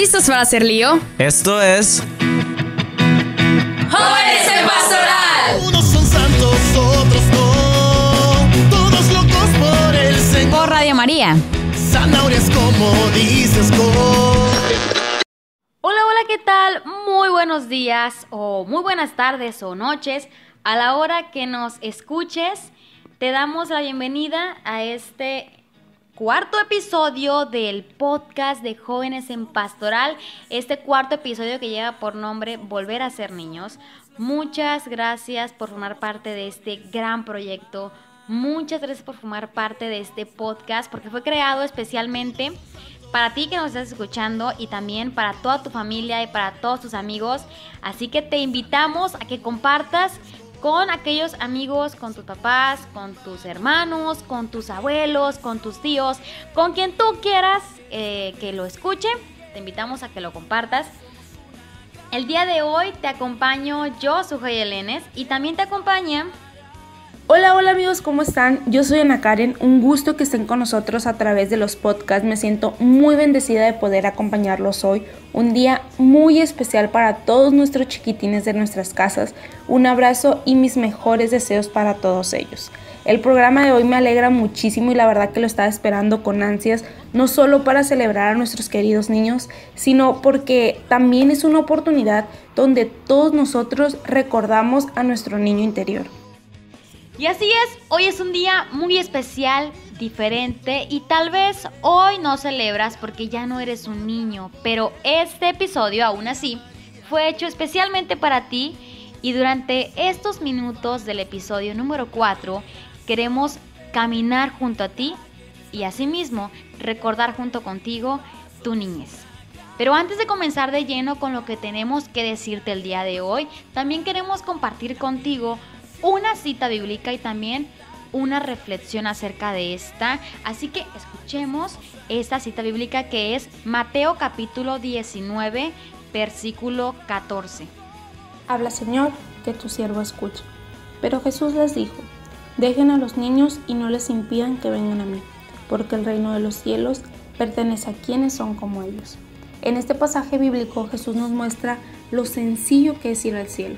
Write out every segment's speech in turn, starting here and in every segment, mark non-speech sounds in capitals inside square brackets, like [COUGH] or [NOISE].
¿Listos para hacer lío? Esto es ¡Jóvenes en Pastoral! Unos son santos, otros no. Todos locos por el Señor. Por Radio María. Zanahorias como dices. Hola, hola, ¿qué tal? Muy buenos días o muy buenas tardes o noches. A la hora que nos escuches, te damos la bienvenida a este cuarto episodio del podcast de Jóvenes en Pastoral. Este cuarto episodio que lleva por nombre Volver a ser niños. Muchas gracias por formar parte de este gran proyecto. Muchas gracias por formar parte de este podcast porque fue creado especialmente para ti que nos estás escuchando y también para toda tu familia y para todos tus amigos. Así que te invitamos a que compartas con aquellos amigos, con tus papás, con tus hermanos, con tus abuelos, con tus tíos, con quien tú quieras eh, que lo escuche. Te invitamos a que lo compartas. El día de hoy te acompaño yo, soy Elenes, y también te acompaña Hola, hola amigos, ¿cómo están? Yo soy Ana Karen, un gusto que estén con nosotros a través de los podcasts. Me siento muy bendecida de poder acompañarlos hoy. Un día muy especial para todos nuestros chiquitines de nuestras casas. Un abrazo y mis mejores deseos para todos ellos. El programa de hoy me alegra muchísimo y la verdad que lo estaba esperando con ansias, no solo para celebrar a nuestros queridos niños, sino porque también es una oportunidad donde todos nosotros recordamos a nuestro niño interior. Y así es, hoy es un día muy especial, diferente y tal vez hoy no celebras porque ya no eres un niño, pero este episodio aún así fue hecho especialmente para ti y durante estos minutos del episodio número 4 queremos caminar junto a ti y asimismo recordar junto contigo tu niñez. Pero antes de comenzar de lleno con lo que tenemos que decirte el día de hoy, también queremos compartir contigo una cita bíblica y también una reflexión acerca de esta. Así que escuchemos esta cita bíblica que es Mateo capítulo 19, versículo 14. Habla Señor, que tu siervo escuche. Pero Jesús les dijo, dejen a los niños y no les impidan que vengan a mí, porque el reino de los cielos pertenece a quienes son como ellos. En este pasaje bíblico Jesús nos muestra lo sencillo que es ir al cielo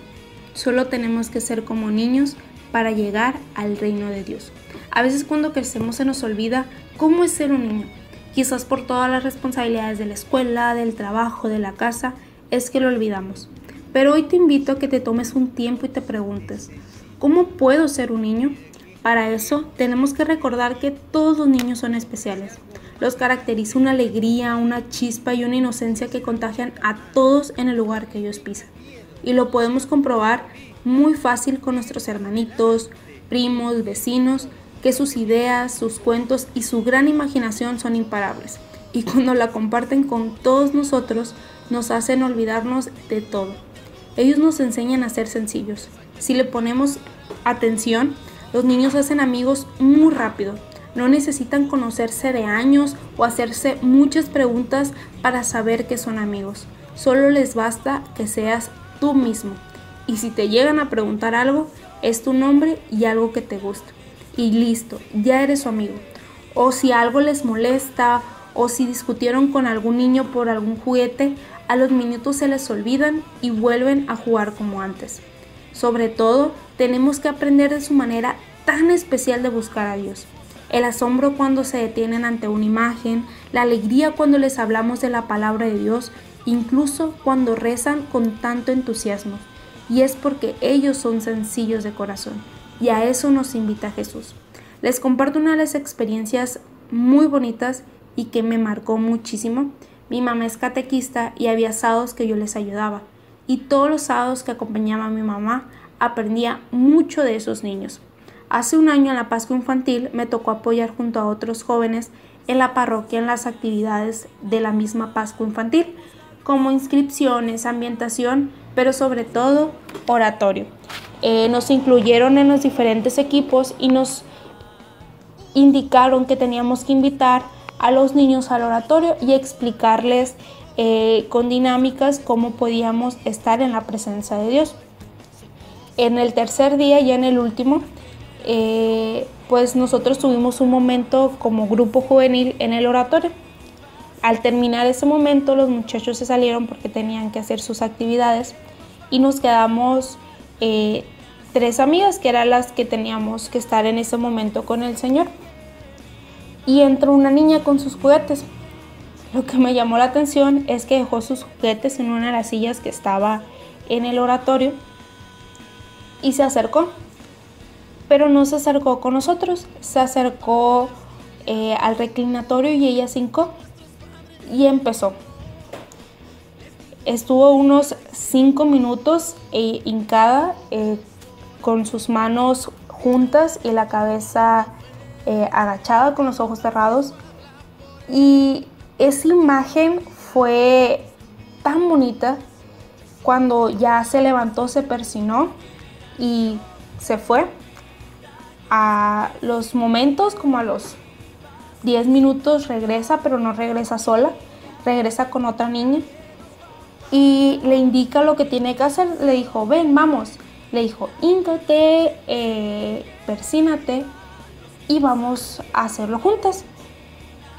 Solo tenemos que ser como niños para llegar al reino de Dios. A veces cuando crecemos se nos olvida cómo es ser un niño. Quizás por todas las responsabilidades de la escuela, del trabajo, de la casa, es que lo olvidamos. Pero hoy te invito a que te tomes un tiempo y te preguntes, ¿cómo puedo ser un niño? Para eso tenemos que recordar que todos los niños son especiales. Los caracteriza una alegría, una chispa y una inocencia que contagian a todos en el lugar que ellos pisan y lo podemos comprobar muy fácil con nuestros hermanitos, primos, vecinos, que sus ideas, sus cuentos y su gran imaginación son imparables. Y cuando la comparten con todos nosotros, nos hacen olvidarnos de todo. Ellos nos enseñan a ser sencillos. Si le ponemos atención, los niños hacen amigos muy rápido. No necesitan conocerse de años o hacerse muchas preguntas para saber que son amigos. Solo les basta que seas tú mismo. Y si te llegan a preguntar algo, es tu nombre y algo que te gusta. Y listo, ya eres su amigo. O si algo les molesta o si discutieron con algún niño por algún juguete, a los minutos se les olvidan y vuelven a jugar como antes. Sobre todo, tenemos que aprender de su manera tan especial de buscar a Dios. El asombro cuando se detienen ante una imagen, la alegría cuando les hablamos de la palabra de Dios incluso cuando rezan con tanto entusiasmo, y es porque ellos son sencillos de corazón, y a eso nos invita Jesús. Les comparto una de las experiencias muy bonitas y que me marcó muchísimo. Mi mamá es catequista y había sábados que yo les ayudaba, y todos los sábados que acompañaba a mi mamá aprendía mucho de esos niños. Hace un año en la Pascua Infantil me tocó apoyar junto a otros jóvenes en la parroquia en las actividades de la misma Pascua Infantil como inscripciones, ambientación, pero sobre todo oratorio. Eh, nos incluyeron en los diferentes equipos y nos indicaron que teníamos que invitar a los niños al oratorio y explicarles eh, con dinámicas cómo podíamos estar en la presencia de Dios. En el tercer día y en el último, eh, pues nosotros tuvimos un momento como grupo juvenil en el oratorio al terminar ese momento los muchachos se salieron porque tenían que hacer sus actividades y nos quedamos eh, tres amigas que eran las que teníamos que estar en ese momento con el Señor. Y entró una niña con sus juguetes. Lo que me llamó la atención es que dejó sus juguetes en una de las sillas que estaba en el oratorio y se acercó. Pero no se acercó con nosotros, se acercó eh, al reclinatorio y ella hincó y empezó. Estuvo unos cinco minutos eh, hincada eh, con sus manos juntas y la cabeza eh, agachada con los ojos cerrados. Y esa imagen fue tan bonita cuando ya se levantó, se persinó y se fue. A los momentos, como a los 10 minutos, regresa, pero no regresa sola, regresa con otra niña y le indica lo que tiene que hacer. Le dijo, ven, vamos. Le dijo, íncate, eh, persínate y vamos a hacerlo juntas.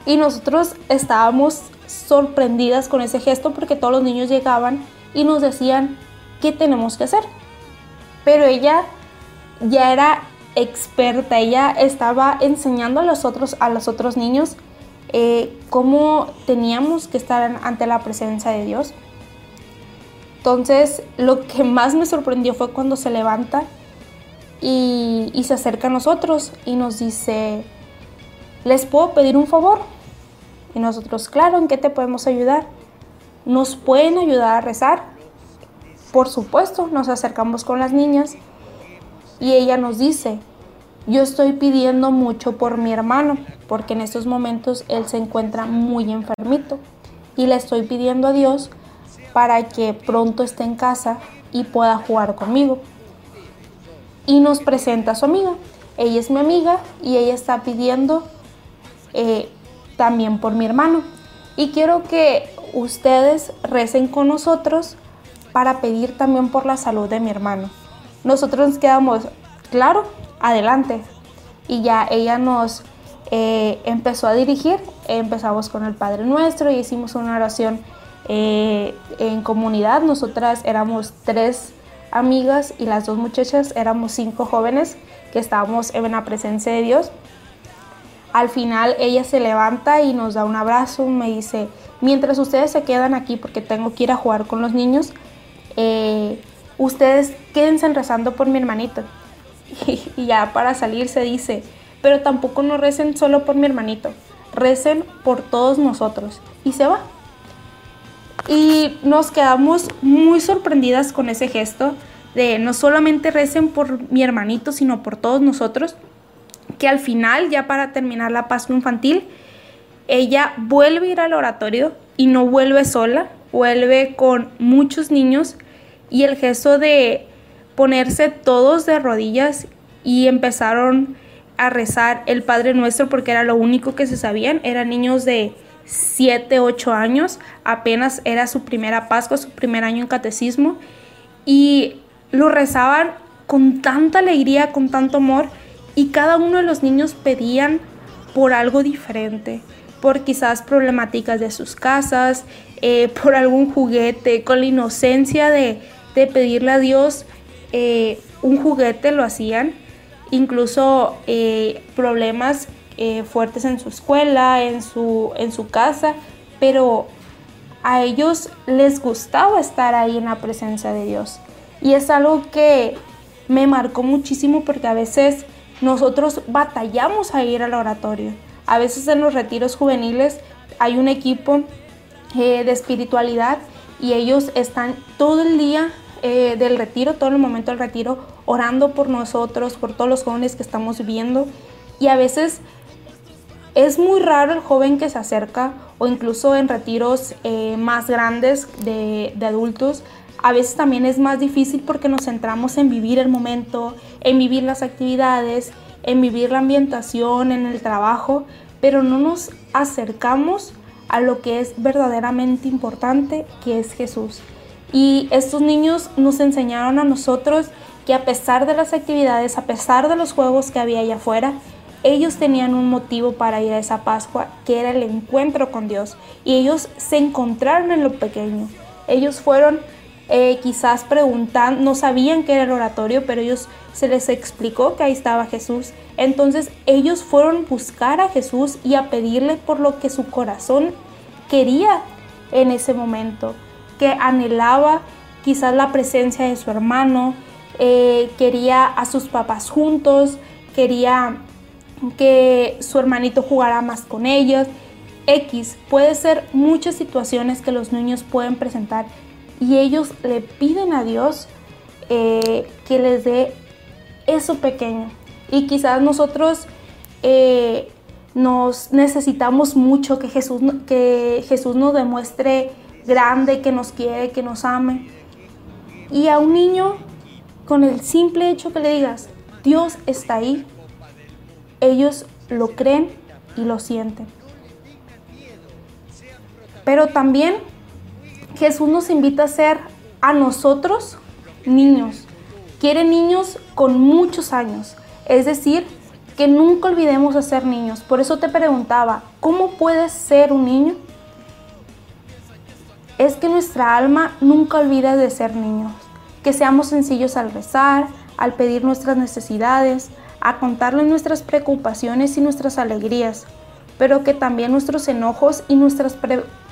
Y nosotros estábamos sorprendidas con ese gesto porque todos los niños llegaban y nos decían qué tenemos que hacer. Pero ella ya era experta, ella estaba enseñando a los otros, a los otros niños eh, cómo teníamos que estar ante la presencia de Dios. Entonces, lo que más me sorprendió fue cuando se levanta y, y, se acerca a nosotros y nos dice, ¿les puedo pedir un favor? Y nosotros, claro, ¿en qué te podemos ayudar? ¿Nos pueden ayudar a rezar? Por supuesto, nos acercamos con las niñas y ella nos dice, yo estoy pidiendo mucho por mi hermano, porque en estos momentos él se encuentra muy enfermito y le estoy pidiendo a Dios para que pronto esté en casa y pueda jugar conmigo. Y nos presenta a su amiga. Ella es mi amiga y ella está pidiendo eh, también por mi hermano. Y quiero que ustedes recen con nosotros para pedir también por la salud de mi hermano. Nosotros nos quedamos, claro, adelante. Y ya ella nos eh, empezó a dirigir. Empezamos con el Padre Nuestro y hicimos una oración eh, en comunidad. Nosotras éramos tres amigas y las dos muchachas éramos cinco jóvenes que estábamos en la presencia de Dios. Al final ella se levanta y nos da un abrazo, me dice, mientras ustedes se quedan aquí porque tengo que ir a jugar con los niños, eh, ustedes quédense rezando por mi hermanito. [LAUGHS] Y, ya para salir se dice, pero tampoco no recen solo por mi hermanito, recen por todos nosotros. Y se va. Y nos quedamos muy sorprendidas con ese gesto de no solamente recen por mi hermanito, sino por todos nosotros, que al final, ya para terminar la Pascua infantil, ella vuelve a ir al oratorio y no vuelve sola, vuelve con muchos niños y el gesto de ponerse todos de rodillas y empezaron a rezar el Padre Nuestro porque era lo único que se sabían, eran niños de 7, 8 años, apenas era su primera Pascua, su primer año en catecismo, y lo rezaban con tanta alegría, con tanto amor, y cada uno de los niños pedían por algo diferente, por quizás problemáticas de sus casas, eh, por algún juguete, con la inocencia de, de pedirle a Dios eh, un juguete, lo hacían, incluso eh, problemas eh, fuertes en su escuela, en su, en su casa, pero a ellos les gustaba estar ahí en la presencia de Dios. Y es algo que me marcó muchísimo porque a veces nosotros batallamos a ir al oratorio. A veces en los retiros juveniles hay un equipo de espiritualidad y ellos están todo el día eh, del retiro, todo el momento del retiro, orando por nosotros, por todos los jóvenes que estamos viendo. Y a veces es muy raro el joven que se acerca o incluso en retiros eh, más grandes de, de adultos. A veces también es más difícil porque nos centramos en vivir el momento, en vivir las actividades, en vivir la ambientación, en el trabajo, pero no nos acercamos a lo que es verdaderamente importante, que es Jesús. Y estos niños nos enseñaron a nosotros que a pesar de las actividades, a pesar de los juegos que había allá afuera, ellos tenían un motivo para ir a esa Pascua, que era el encuentro con Dios. Y ellos se encontraron en lo pequeño. Ellos fueron eh, quizás preguntando, no sabían qué era el oratorio, pero ellos se les explicó que ahí estaba Jesús. Entonces ellos fueron buscar a Jesús y a pedirle por lo que su corazón quería en ese momento, que anhelaba quizás la presencia de su hermano, eh, quería a sus papás juntos, quería que su hermanito jugara más con ellos. X, puede ser muchas situaciones que los niños pueden presentar y ellos le piden a Dios eh, que les dé eso pequeño. Y quizás nosotros eh, nos necesitamos mucho que Jesús, que Jesús nos demuestre grande, que nos quiere, que nos ame. Y a un niño, con el simple hecho que le digas, Dios está ahí, ellos lo creen y lo sienten. Pero también Jesús nos invita a ser a nosotros niños. Quiere niños con muchos años. Es decir, que nunca olvidemos de ser niños. Por eso te preguntaba, ¿cómo puedes ser un niño? Es que nuestra alma nunca olvida de ser niños. Que seamos sencillos al rezar, al pedir nuestras necesidades, a contarle nuestras preocupaciones y nuestras alegrías, pero que también nuestros enojos y nuestras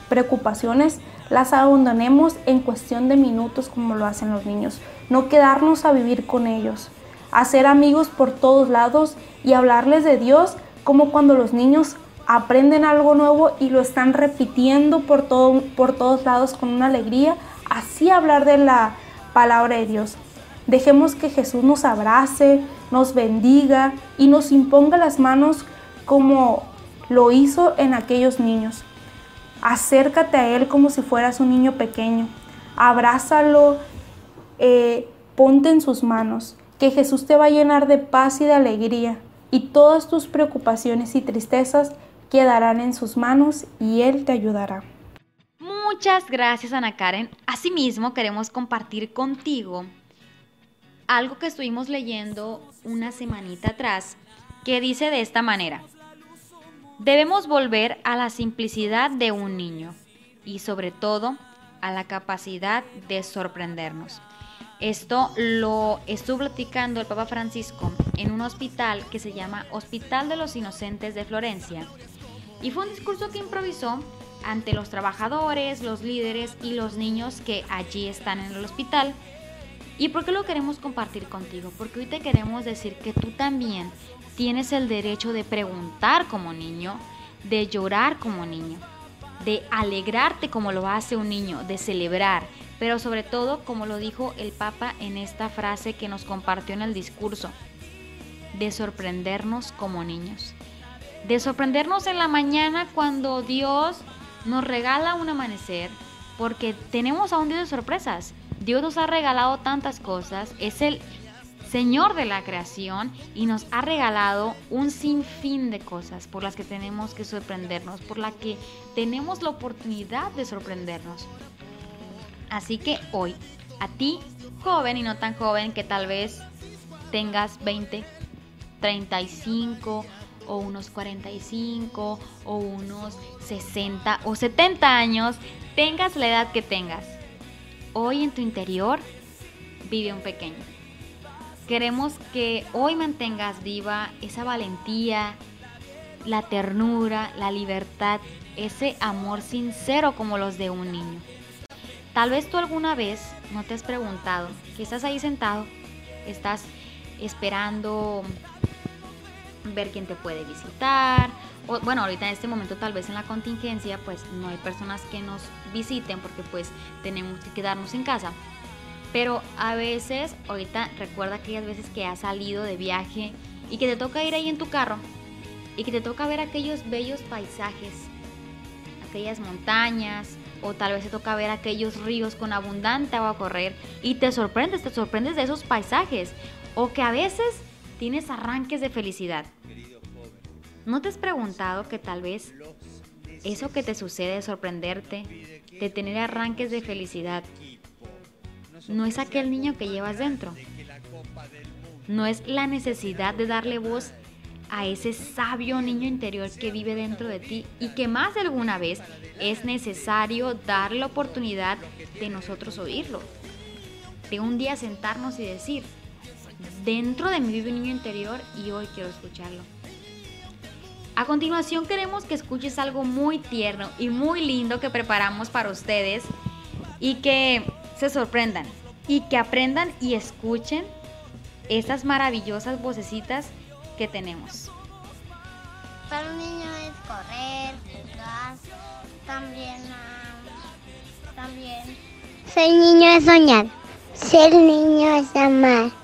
preocupaciones las abandonemos en cuestión de minutos como lo hacen los niños, no quedarnos a vivir con ellos, hacer amigos por todos lados y hablarles de Dios como cuando los niños aprenden algo nuevo y lo están repitiendo por, todo, por todos lados con una alegría, así hablar de la palabra de Dios. Dejemos que Jesús nos abrace, nos bendiga y nos imponga las manos como lo hizo en aquellos niños. Acércate a Él como si fueras un niño pequeño. Abrázalo, eh, ponte en sus manos. Que Jesús te va a llenar de paz y de alegría. Y todas tus preocupaciones y tristezas quedarán en sus manos y Él te ayudará. Muchas gracias Ana Karen. Asimismo queremos compartir contigo algo que estuvimos leyendo una semanita atrás que dice de esta manera. Debemos volver a la simplicidad de un niño y sobre todo a la capacidad de sorprendernos. Esto lo estuvo platicando el Papa Francisco en un hospital que se llama Hospital de los Inocentes de Florencia. Y fue un discurso que improvisó ante los trabajadores, los líderes y los niños que allí están en el hospital ¿Y por qué lo queremos compartir contigo? Porque hoy te queremos decir que tú también tienes el derecho de preguntar como niño, de llorar como niño, de alegrarte como lo hace un niño, de celebrar, pero sobre todo como lo dijo el Papa en esta frase que nos compartió en el discurso, de sorprendernos como niños, de sorprendernos en la mañana cuando Dios nos regala un amanecer, porque tenemos a un día de sorpresas Dios nos ha regalado tantas cosas, es el Señor de la creación y nos ha regalado un sinfín de cosas por las que tenemos que sorprendernos, por las que tenemos la oportunidad de sorprendernos. Así que hoy, a ti, joven y no tan joven, que tal vez tengas 20, 35 o unos 45 o unos 60 o 70 años, tengas la edad que tengas hoy en tu interior vive un pequeño. Queremos que hoy mantengas viva esa valentía, la ternura, la libertad, ese amor sincero como los de un niño. Tal vez tú alguna vez no te has preguntado, que estás ahí sentado, estás esperando ver quién te puede visitar, bueno, ahorita en este momento tal vez en la contingencia pues no hay personas que nos visiten porque pues tenemos que quedarnos en casa. Pero a veces, ahorita recuerda aquellas veces que has salido de viaje y que te toca ir ahí en tu carro y que te toca ver aquellos bellos paisajes, aquellas montañas o tal vez te toca ver aquellos ríos con abundante agua a correr y te sorprendes, te sorprendes de esos paisajes o que a veces tienes arranques de felicidad. ¿No te has preguntado que tal vez eso que te sucede de sorprenderte, de tener arranques de felicidad, no es aquel niño que llevas dentro? No es la necesidad de darle voz a ese sabio niño interior que vive dentro de ti y que más de alguna vez es necesario dar la oportunidad de nosotros oírlo. De un día sentarnos y decir, dentro de mí vive un niño interior y hoy quiero escucharlo. A continuación queremos que escuches algo muy tierno y muy lindo que preparamos para ustedes y que se sorprendan y que aprendan y escuchen esas maravillosas vocecitas que tenemos. Para un niño es correr, jugar, también, ah, también. Ser niño es soñar, ser niño es amar.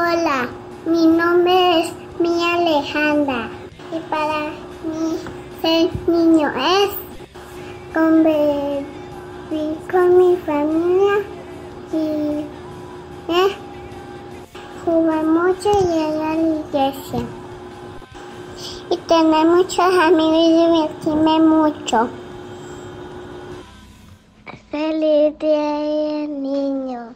Hola, mi nombre es Mía Alejandra y para mí ser niño es convivir con mi familia y eh, jugar mucho y ir a la iglesia. Y tener muchos amigos y divertirme mucho. Feliz día niño.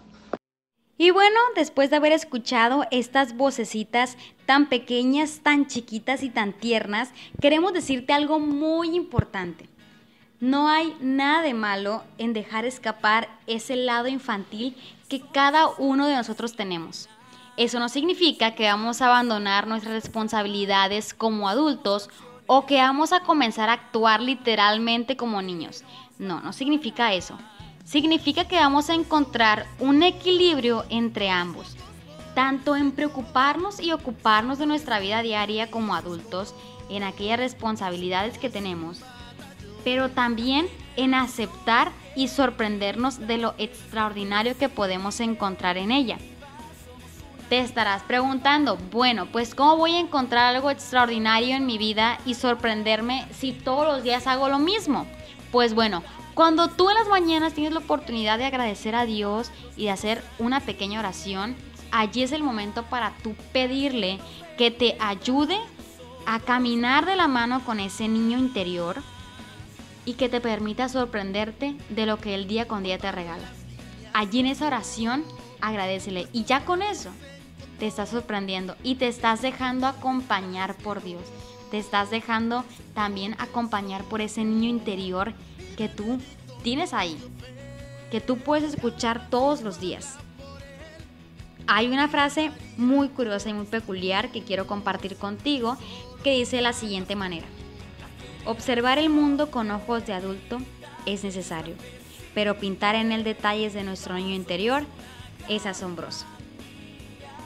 Y bueno, después de haber escuchado estas vocecitas tan pequeñas, tan chiquitas y tan tiernas, queremos decirte algo muy importante. No hay nada de malo en dejar escapar ese lado infantil que cada uno de nosotros tenemos. Eso no significa que vamos a abandonar nuestras responsabilidades como adultos o que vamos a comenzar a actuar literalmente como niños. No, no significa eso. Significa que vamos a encontrar un equilibrio entre ambos, tanto en preocuparnos y ocuparnos de nuestra vida diaria como adultos, en aquellas responsabilidades que tenemos, pero también en aceptar y sorprendernos de lo extraordinario que podemos encontrar en ella. Te estarás preguntando, bueno, pues ¿cómo voy a encontrar algo extraordinario en mi vida y sorprenderme si todos los días hago lo mismo? Pues bueno, cuando tú en las mañanas tienes la oportunidad de agradecer a Dios y de hacer una pequeña oración, allí es el momento para tú pedirle que te ayude a caminar de la mano con ese niño interior y que te permita sorprenderte de lo que el día con día te regala. Allí en esa oración, agradecele y ya con eso te estás sorprendiendo y te estás dejando acompañar por Dios. Te estás dejando también acompañar por ese niño interior que tú tienes ahí, que tú puedes escuchar todos los días. Hay una frase muy curiosa y muy peculiar que quiero compartir contigo que dice de la siguiente manera. Observar el mundo con ojos de adulto es necesario, pero pintar en él detalles de nuestro niño interior es asombroso.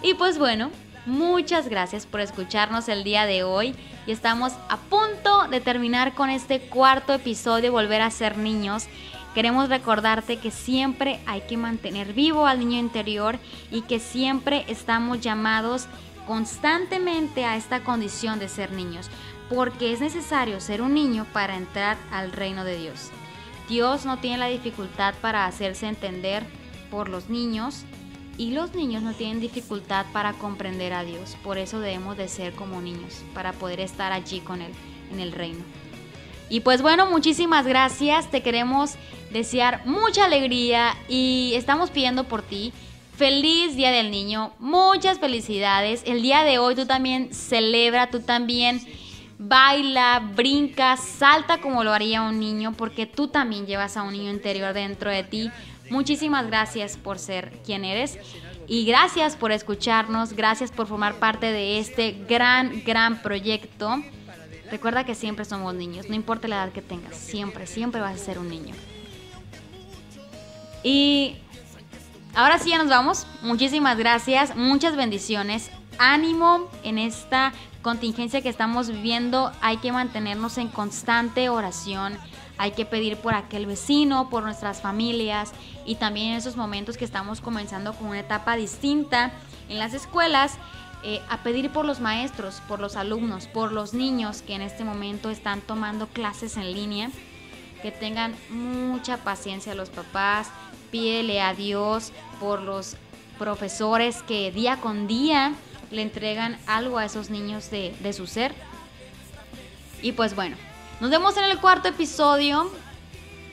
Y pues bueno, muchas gracias por escucharnos el día de hoy y estamos a punto de terminar con este cuarto episodio, Volver a ser niños. Queremos recordarte que siempre hay que mantener vivo al niño interior y que siempre estamos llamados constantemente a esta condición de ser niños, porque es necesario ser un niño para entrar al reino de Dios. Dios no tiene la dificultad para hacerse entender por los niños y los niños no tienen dificultad para comprender a Dios. Por eso debemos de ser como niños, para poder estar allí con Él en el reino. Y pues bueno, muchísimas gracias. Te queremos desear mucha alegría y estamos pidiendo por ti. Feliz Día del Niño, muchas felicidades. El día de hoy tú también celebra, tú también baila, brinca, salta como lo haría un niño, porque tú también llevas a un niño interior dentro de ti. Muchísimas gracias por ser quien eres y gracias por escucharnos, gracias por formar parte de este gran, gran proyecto. Recuerda que siempre somos niños, no importa la edad que tengas, siempre, siempre vas a ser un niño. Y ahora sí ya nos vamos. Muchísimas gracias, muchas bendiciones. Ánimo en esta contingencia que estamos viviendo. Hay que mantenernos en constante oración hay que pedir por aquel vecino, por nuestras familias y también en esos momentos que estamos comenzando con una etapa distinta en las escuelas, eh, a pedir por los maestros, por los alumnos, por los niños que en este momento están tomando clases en línea, que tengan mucha paciencia los papás, pídele a Dios por los profesores que día con día le entregan algo a esos niños de, de su ser. Y pues bueno, nos vemos en el cuarto episodio.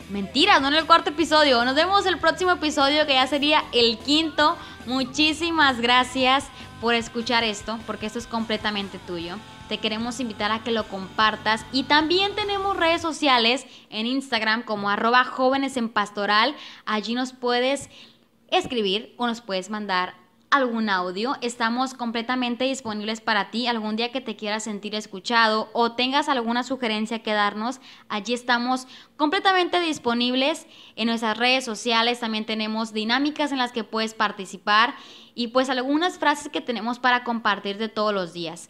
Mentira, no en el cuarto episodio. Nos vemos el próximo episodio que ya sería el quinto. Muchísimas gracias por escuchar esto, porque esto es completamente tuyo. Te queremos invitar a que lo compartas y también tenemos redes sociales en Instagram como arroba jóvenes en pastoral. Allí nos puedes escribir o nos puedes mandar algún audio. Estamos completamente disponibles para ti. Algún día que te quieras sentir escuchado o tengas alguna sugerencia que darnos, allí estamos completamente disponibles en nuestras redes sociales. También tenemos dinámicas en las que puedes participar y pues algunas frases que tenemos para compartir de todos los días.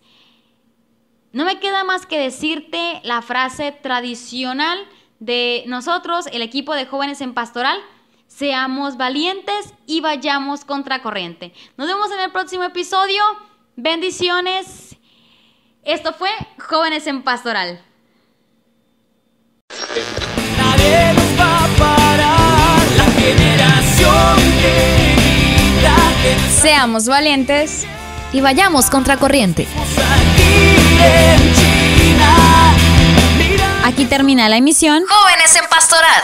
No me queda más que decirte la frase tradicional de nosotros, el equipo de jóvenes en pastoral. Seamos valientes y vayamos contracorriente. Nos vemos en el próximo episodio. Bendiciones. Esto fue Jóvenes en Pastoral. Nadie nos va a parar, la generación que grita que Seamos valientes. Y vayamos contracorriente. Aquí termina la emisión. Jóvenes en Pastoral.